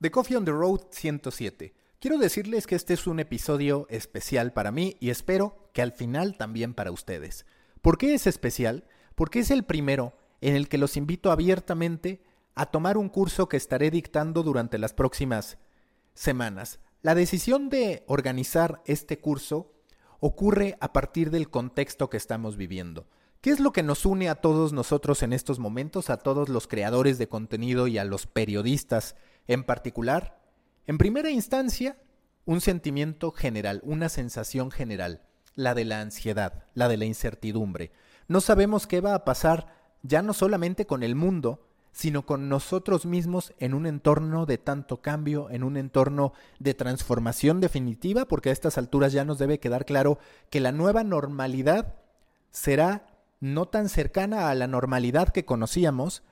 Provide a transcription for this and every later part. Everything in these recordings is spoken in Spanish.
The Coffee on the Road 107. Quiero decirles que este es un episodio especial para mí y espero que al final también para ustedes. ¿Por qué es especial? Porque es el primero en el que los invito abiertamente a tomar un curso que estaré dictando durante las próximas semanas. La decisión de organizar este curso ocurre a partir del contexto que estamos viviendo. ¿Qué es lo que nos une a todos nosotros en estos momentos, a todos los creadores de contenido y a los periodistas en particular, en primera instancia, un sentimiento general, una sensación general, la de la ansiedad, la de la incertidumbre. No sabemos qué va a pasar ya no solamente con el mundo, sino con nosotros mismos en un entorno de tanto cambio, en un entorno de transformación definitiva, porque a estas alturas ya nos debe quedar claro que la nueva normalidad será no tan cercana a la normalidad que conocíamos,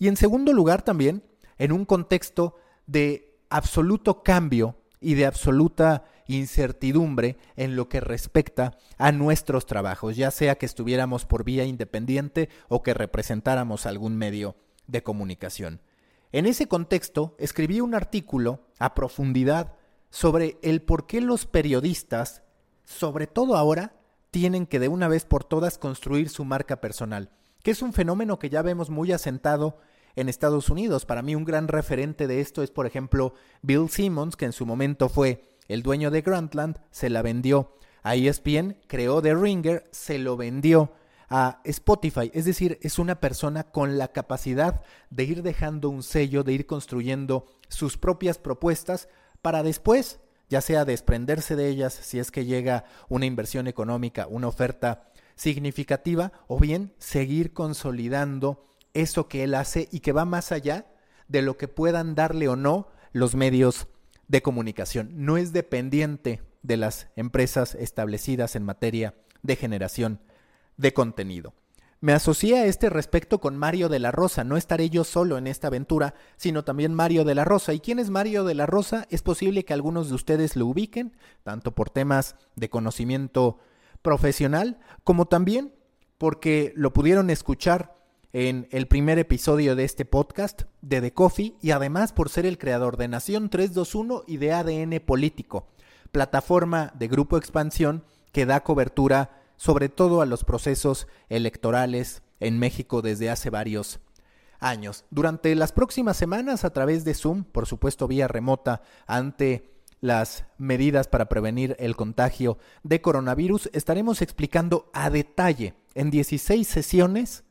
y en segundo lugar también en un contexto de absoluto cambio y de absoluta incertidumbre en lo que respecta a nuestros trabajos, ya sea que estuviéramos por vía independiente o que representáramos algún medio de comunicación. En ese contexto, escribí un artículo a profundidad sobre el por qué los periodistas, sobre todo ahora, tienen que de una vez por todas construir su marca personal, que es un fenómeno que ya vemos muy asentado en Estados Unidos. Para mí un gran referente de esto es, por ejemplo, Bill Simmons, que en su momento fue el dueño de Grantland, se la vendió a ESPN, creó The Ringer, se lo vendió a Spotify. Es decir, es una persona con la capacidad de ir dejando un sello, de ir construyendo sus propias propuestas para después, ya sea desprenderse de ellas si es que llega una inversión económica, una oferta significativa, o bien seguir consolidando eso que él hace y que va más allá de lo que puedan darle o no los medios de comunicación. No es dependiente de las empresas establecidas en materia de generación de contenido. Me asocié a este respecto con Mario de la Rosa. No estaré yo solo en esta aventura, sino también Mario de la Rosa. ¿Y quién es Mario de la Rosa? Es posible que algunos de ustedes lo ubiquen, tanto por temas de conocimiento profesional, como también porque lo pudieron escuchar en el primer episodio de este podcast de The Coffee y además por ser el creador de Nación 321 y de ADN Político, plataforma de Grupo Expansión que da cobertura sobre todo a los procesos electorales en México desde hace varios años. Durante las próximas semanas a través de Zoom, por supuesto vía remota, ante las medidas para prevenir el contagio de coronavirus, estaremos explicando a detalle en 16 sesiones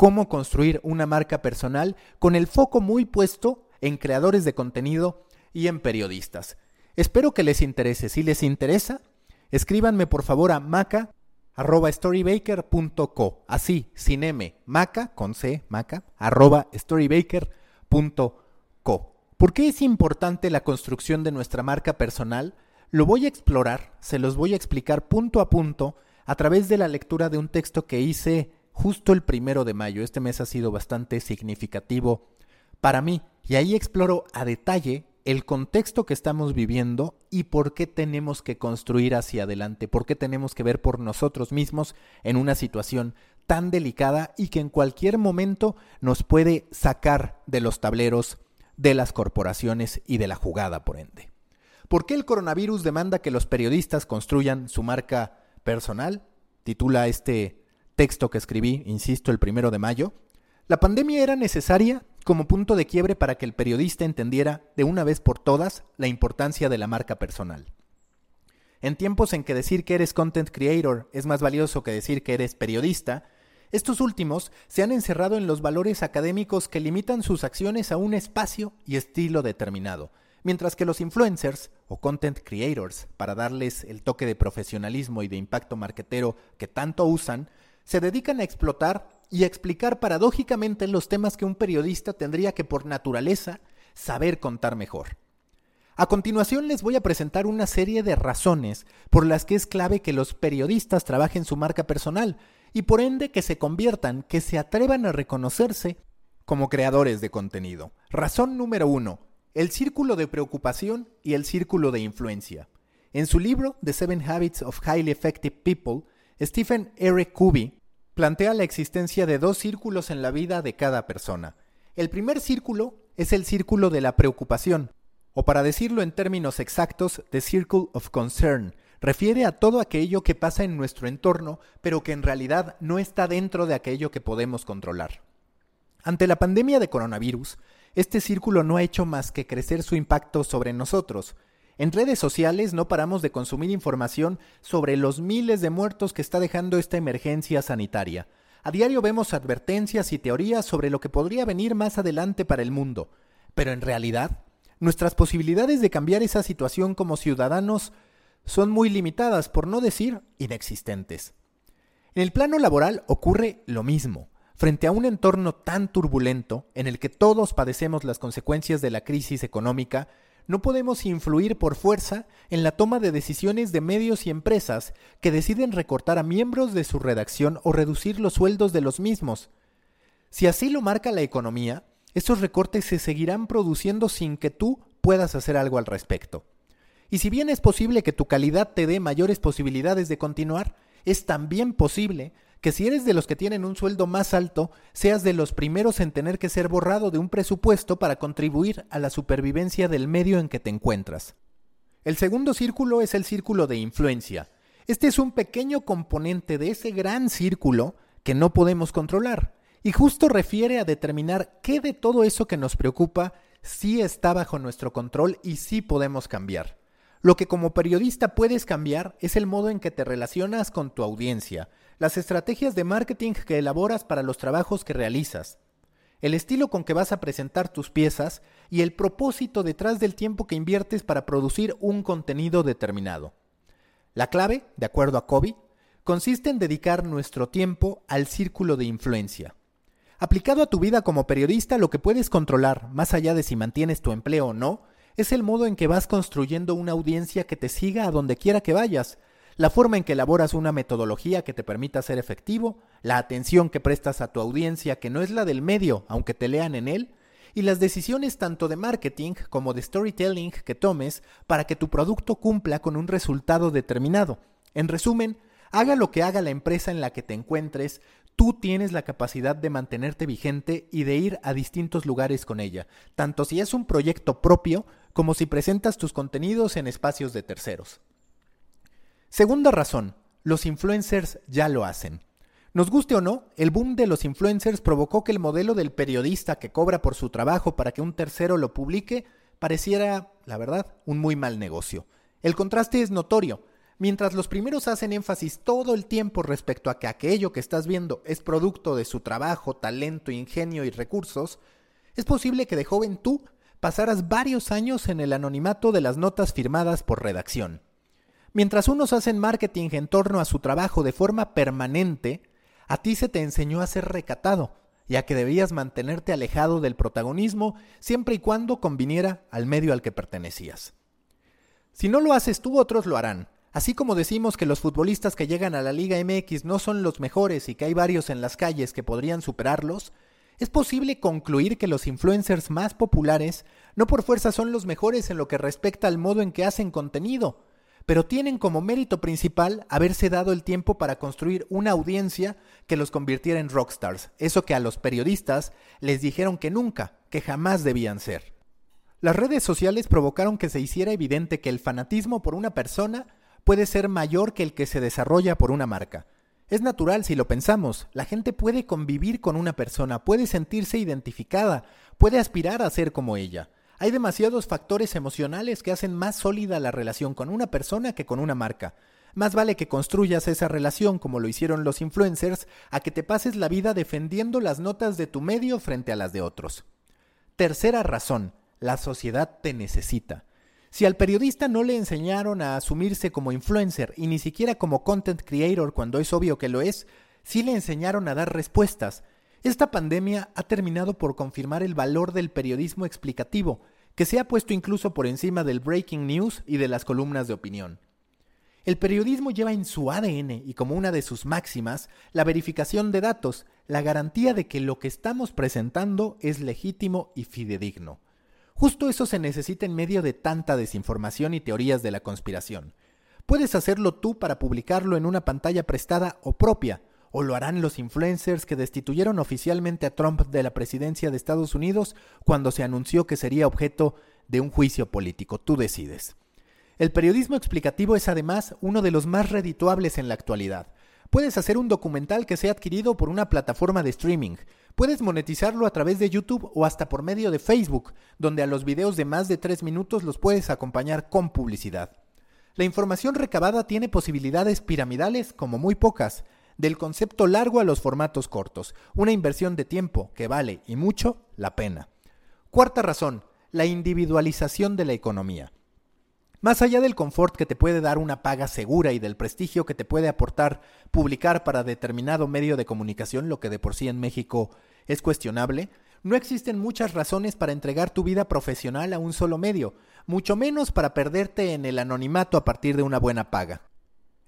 cómo construir una marca personal con el foco muy puesto en creadores de contenido y en periodistas. Espero que les interese. Si les interesa, escríbanme por favor a maca así, sin M, maca, con C, maca, arroba storybaker.co. ¿Por qué es importante la construcción de nuestra marca personal? Lo voy a explorar, se los voy a explicar punto a punto a través de la lectura de un texto que hice justo el primero de mayo. Este mes ha sido bastante significativo para mí y ahí exploro a detalle el contexto que estamos viviendo y por qué tenemos que construir hacia adelante, por qué tenemos que ver por nosotros mismos en una situación tan delicada y que en cualquier momento nos puede sacar de los tableros de las corporaciones y de la jugada, por ende. ¿Por qué el coronavirus demanda que los periodistas construyan su marca personal? Titula este texto que escribí, insisto, el primero de mayo, la pandemia era necesaria como punto de quiebre para que el periodista entendiera de una vez por todas la importancia de la marca personal. En tiempos en que decir que eres content creator es más valioso que decir que eres periodista, estos últimos se han encerrado en los valores académicos que limitan sus acciones a un espacio y estilo determinado, mientras que los influencers o content creators, para darles el toque de profesionalismo y de impacto marketero que tanto usan, se dedican a explotar y a explicar paradójicamente los temas que un periodista tendría que por naturaleza saber contar mejor. A continuación les voy a presentar una serie de razones por las que es clave que los periodistas trabajen su marca personal y por ende que se conviertan, que se atrevan a reconocerse como creadores de contenido. Razón número uno, el círculo de preocupación y el círculo de influencia. En su libro The Seven Habits of Highly Effective People, Stephen R. Covey plantea la existencia de dos círculos en la vida de cada persona. El primer círculo es el círculo de la preocupación, O para decirlo en términos exactos, The Circle of Concern refiere a todo aquello que pasa en nuestro entorno, pero que en realidad no está dentro de aquello que podemos controlar. Ante la pandemia de coronavirus, este círculo no ha hecho más que crecer su impacto sobre nosotros. En redes sociales no paramos de consumir información sobre los miles de muertos que está dejando esta emergencia sanitaria. A diario vemos advertencias y teorías sobre lo que podría venir más adelante para el mundo. Pero en realidad, nuestras posibilidades de cambiar esa situación como ciudadanos son muy limitadas, por no decir inexistentes. En el plano laboral ocurre lo mismo. Frente a un entorno tan turbulento, en el que todos padecemos las consecuencias de la crisis económica, no podemos influir por fuerza en la toma de decisiones de medios y empresas que deciden recortar a miembros de su redacción o reducir los sueldos de los mismos. Si así lo marca la economía, estos recortes se seguirán produciendo sin que tú puedas hacer algo al respecto. Y si bien es posible que tu calidad te dé mayores posibilidades de continuar, es también posible que si eres de los que tienen un sueldo más alto, seas de los primeros en tener que ser borrado de un presupuesto para contribuir a la supervivencia del medio en que te encuentras. El segundo círculo es el círculo de influencia. Este es un pequeño componente de ese gran círculo que no podemos controlar, y justo refiere a determinar qué de todo eso que nos preocupa sí está bajo nuestro control y sí podemos cambiar. Lo que como periodista puedes cambiar es el modo en que te relacionas con tu audiencia, las estrategias de marketing que elaboras para los trabajos que realizas, el estilo con que vas a presentar tus piezas y el propósito detrás del tiempo que inviertes para producir un contenido determinado. La clave, de acuerdo a Kobe, consiste en dedicar nuestro tiempo al círculo de influencia. Aplicado a tu vida como periodista, lo que puedes controlar, más allá de si mantienes tu empleo o no, es el modo en que vas construyendo una audiencia que te siga a donde quiera que vayas, la forma en que elaboras una metodología que te permita ser efectivo, la atención que prestas a tu audiencia que no es la del medio, aunque te lean en él, y las decisiones tanto de marketing como de storytelling que tomes para que tu producto cumpla con un resultado determinado. En resumen, haga lo que haga la empresa en la que te encuentres, tú tienes la capacidad de mantenerte vigente y de ir a distintos lugares con ella, tanto si es un proyecto propio como si presentas tus contenidos en espacios de terceros. Segunda razón, los influencers ya lo hacen. Nos guste o no, el boom de los influencers provocó que el modelo del periodista que cobra por su trabajo para que un tercero lo publique pareciera, la verdad, un muy mal negocio. El contraste es notorio. Mientras los primeros hacen énfasis todo el tiempo respecto a que aquello que estás viendo es producto de su trabajo, talento, ingenio y recursos, es posible que de joven tú pasaras varios años en el anonimato de las notas firmadas por redacción. Mientras unos hacen marketing en torno a su trabajo de forma permanente, a ti se te enseñó a ser recatado, ya que debías mantenerte alejado del protagonismo siempre y cuando conviniera al medio al que pertenecías. Si no lo haces tú, otros lo harán. Así como decimos que los futbolistas que llegan a la Liga MX no son los mejores y que hay varios en las calles que podrían superarlos, es posible concluir que los influencers más populares no por fuerza son los mejores en lo que respecta al modo en que hacen contenido, pero tienen como mérito principal haberse dado el tiempo para construir una audiencia que los convirtiera en rockstars, eso que a los periodistas les dijeron que nunca, que jamás debían ser. Las redes sociales provocaron que se hiciera evidente que el fanatismo por una persona puede ser mayor que el que se desarrolla por una marca. Es natural si lo pensamos. La gente puede convivir con una persona, puede sentirse identificada, puede aspirar a ser como ella. Hay demasiados factores emocionales que hacen más sólida la relación con una persona que con una marca. Más vale que construyas esa relación como lo hicieron los influencers a que te pases la vida defendiendo las notas de tu medio frente a las de otros. Tercera razón, la sociedad te necesita. Si al periodista no le enseñaron a asumirse como influencer y ni siquiera como content creator cuando es obvio que lo es, sí le enseñaron a dar respuestas. Esta pandemia ha terminado por confirmar el valor del periodismo explicativo, que se ha puesto incluso por encima del breaking news y de las columnas de opinión. El periodismo lleva en su ADN y como una de sus máximas la verificación de datos, la garantía de que lo que estamos presentando es legítimo y fidedigno. Justo eso se necesita en medio de tanta desinformación y teorías de la conspiración. Puedes hacerlo tú para publicarlo en una pantalla prestada o propia, o lo harán los influencers que destituyeron oficialmente a Trump de la presidencia de Estados Unidos cuando se anunció que sería objeto de un juicio político. Tú decides. El periodismo explicativo es además uno de los más redituables en la actualidad. Puedes hacer un documental que sea adquirido por una plataforma de streaming. Puedes monetizarlo a través de YouTube o hasta por medio de Facebook, donde a los videos de más de 3 minutos los puedes acompañar con publicidad. La información recabada tiene posibilidades piramidales como muy pocas, del concepto largo a los formatos cortos, una inversión de tiempo que vale y mucho la pena. Cuarta razón, la individualización de la economía. Más allá del confort que te puede dar una paga segura y del prestigio que te puede aportar publicar para determinado medio de comunicación, lo que de por sí en México es cuestionable, no existen muchas razones para entregar tu vida profesional a un solo medio, mucho menos para perderte en el anonimato a partir de una buena paga.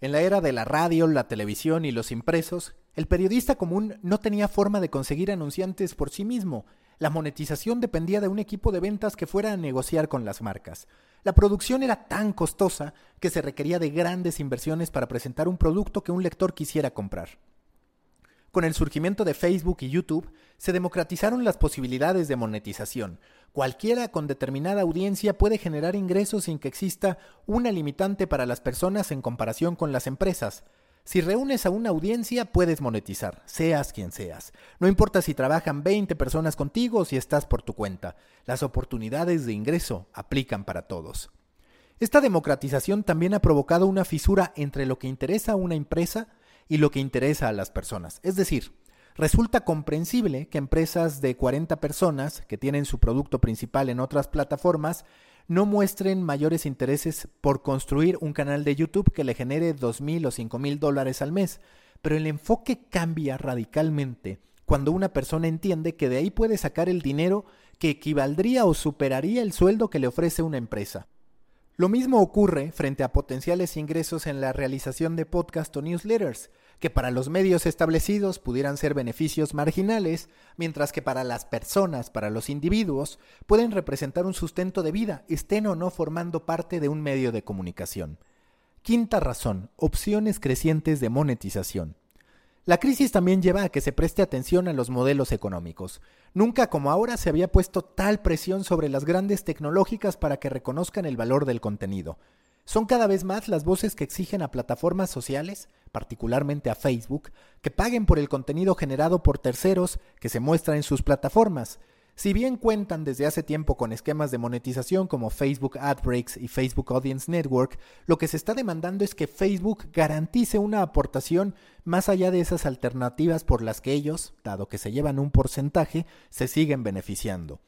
En la era de la radio, la televisión y los impresos, el periodista común no tenía forma de conseguir anunciantes por sí mismo. La monetización dependía de un equipo de ventas que fuera a negociar con las marcas. La producción era tan costosa que se requería de grandes inversiones para presentar un producto que un lector quisiera comprar. Con el surgimiento de Facebook y YouTube, se democratizaron las posibilidades de monetización. Cualquiera con determinada audiencia puede generar ingresos sin que exista una limitante para las personas en comparación con las empresas. Si reúnes a una audiencia, puedes monetizar, seas quien seas. No importa si trabajan 20 personas contigo o si estás por tu cuenta. Las oportunidades de ingreso aplican para todos. Esta democratización también ha provocado una fisura entre lo que interesa a una empresa y lo que interesa a las personas. Es decir, resulta comprensible que empresas de 40 personas que tienen su producto principal en otras plataformas no muestren mayores intereses por construir un canal de YouTube que le genere dos mil o cinco mil dólares al mes. Pero el enfoque cambia radicalmente cuando una persona entiende que de ahí puede sacar el dinero que equivaldría o superaría el sueldo que le ofrece una empresa. Lo mismo ocurre frente a potenciales ingresos en la realización de podcast o newsletters que para los medios establecidos pudieran ser beneficios marginales, mientras que para las personas, para los individuos, pueden representar un sustento de vida, estén o no formando parte de un medio de comunicación. Quinta razón, opciones crecientes de monetización. La crisis también lleva a que se preste atención a los modelos económicos. Nunca como ahora se había puesto tal presión sobre las grandes tecnológicas para que reconozcan el valor del contenido. Son cada vez más las voces que exigen a plataformas sociales, particularmente a Facebook, que paguen por el contenido generado por terceros que se muestra en sus plataformas. Si bien cuentan desde hace tiempo con esquemas de monetización como Facebook Ad Breaks y Facebook Audience Network, lo que se está demandando es que Facebook garantice una aportación más allá de esas alternativas por las que ellos, dado que se llevan un porcentaje, se siguen beneficiando.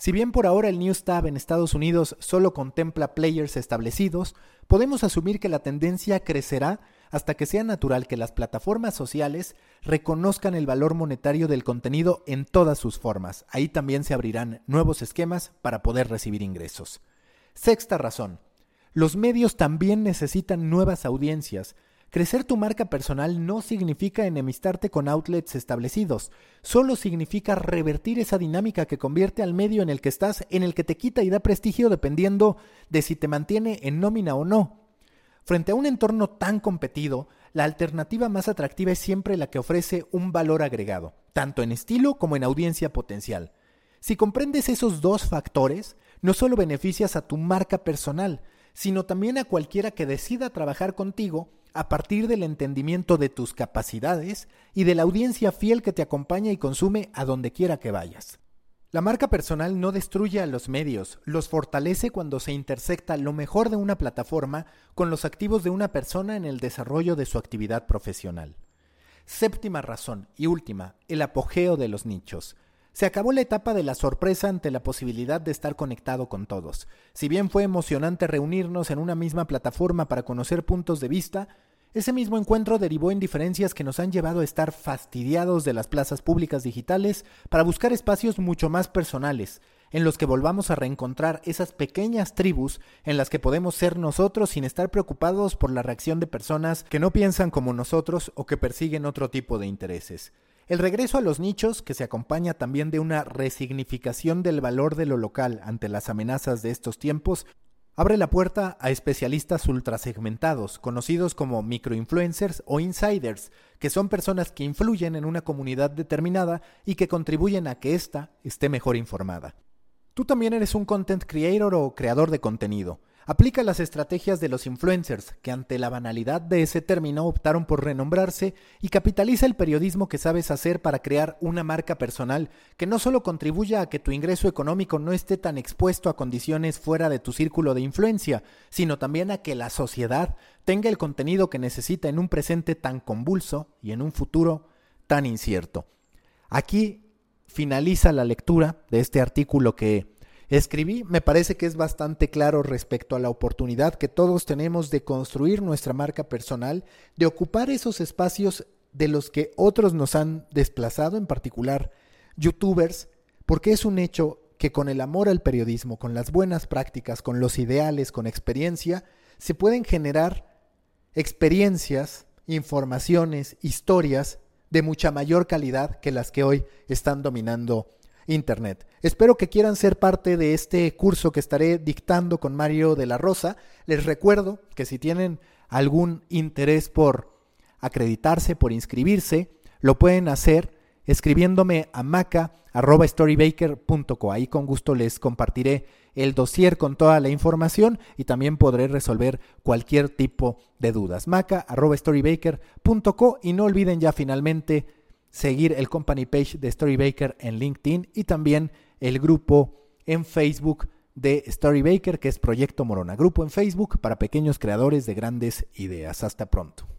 Si bien por ahora el News Tab en Estados Unidos solo contempla players establecidos, podemos asumir que la tendencia crecerá hasta que sea natural que las plataformas sociales reconozcan el valor monetario del contenido en todas sus formas. Ahí también se abrirán nuevos esquemas para poder recibir ingresos. Sexta razón. Los medios también necesitan nuevas audiencias, Crecer tu marca personal no significa enemistarte con outlets establecidos, solo significa revertir esa dinámica que convierte al medio en el que estás, en el que te quita y da prestigio dependiendo de si te mantiene en nómina o no. Frente a un entorno tan competido, la alternativa más atractiva es siempre la que ofrece un valor agregado, tanto en estilo como en audiencia potencial. Si comprendes esos dos factores, no solo beneficias a tu marca personal, sino también a cualquiera que decida trabajar contigo a partir del entendimiento de tus capacidades y de la audiencia fiel que te acompaña y consume a donde quiera que vayas. La marca personal no destruye a los medios, los fortalece cuando se intersecta lo mejor de una plataforma con los activos de una persona en el desarrollo de su actividad profesional. Séptima razón y última, el apogeo de los nichos. Se acabó la etapa de la sorpresa ante la posibilidad de estar conectado con todos. Si bien fue emocionante reunirnos en una misma plataforma para conocer puntos de vista, ese mismo encuentro derivó en diferencias que nos han llevado a estar fastidiados de las plazas públicas digitales para buscar espacios mucho más personales, en los que volvamos a reencontrar esas pequeñas tribus en las que podemos ser nosotros sin estar preocupados por la reacción de personas que no piensan como nosotros o que persiguen otro tipo de intereses. El regreso a los nichos, que se acompaña también de una resignificación del valor de lo local ante las amenazas de estos tiempos, abre la puerta a especialistas ultrasegmentados, conocidos como microinfluencers o insiders, que son personas que influyen en una comunidad determinada y que contribuyen a que ésta esté mejor informada. Tú también eres un content creator o creador de contenido. Aplica las estrategias de los influencers, que ante la banalidad de ese término optaron por renombrarse, y capitaliza el periodismo que sabes hacer para crear una marca personal que no solo contribuya a que tu ingreso económico no esté tan expuesto a condiciones fuera de tu círculo de influencia, sino también a que la sociedad tenga el contenido que necesita en un presente tan convulso y en un futuro tan incierto. Aquí finaliza la lectura de este artículo que escribí, me parece que es bastante claro respecto a la oportunidad que todos tenemos de construir nuestra marca personal, de ocupar esos espacios de los que otros nos han desplazado, en particular youtubers, porque es un hecho que con el amor al periodismo, con las buenas prácticas, con los ideales, con experiencia, se pueden generar experiencias, informaciones, historias de mucha mayor calidad que las que hoy están dominando Internet. Espero que quieran ser parte de este curso que estaré dictando con Mario de la Rosa. Les recuerdo que si tienen algún interés por acreditarse, por inscribirse, lo pueden hacer escribiéndome a maca.storybaker.co. Ahí con gusto les compartiré el dossier con toda la información y también podré resolver cualquier tipo de dudas. maca.storybaker.co y no olviden ya finalmente seguir el company page de Storybaker en LinkedIn y también el grupo en Facebook de Storybaker que es Proyecto Morona, grupo en Facebook para pequeños creadores de grandes ideas. Hasta pronto.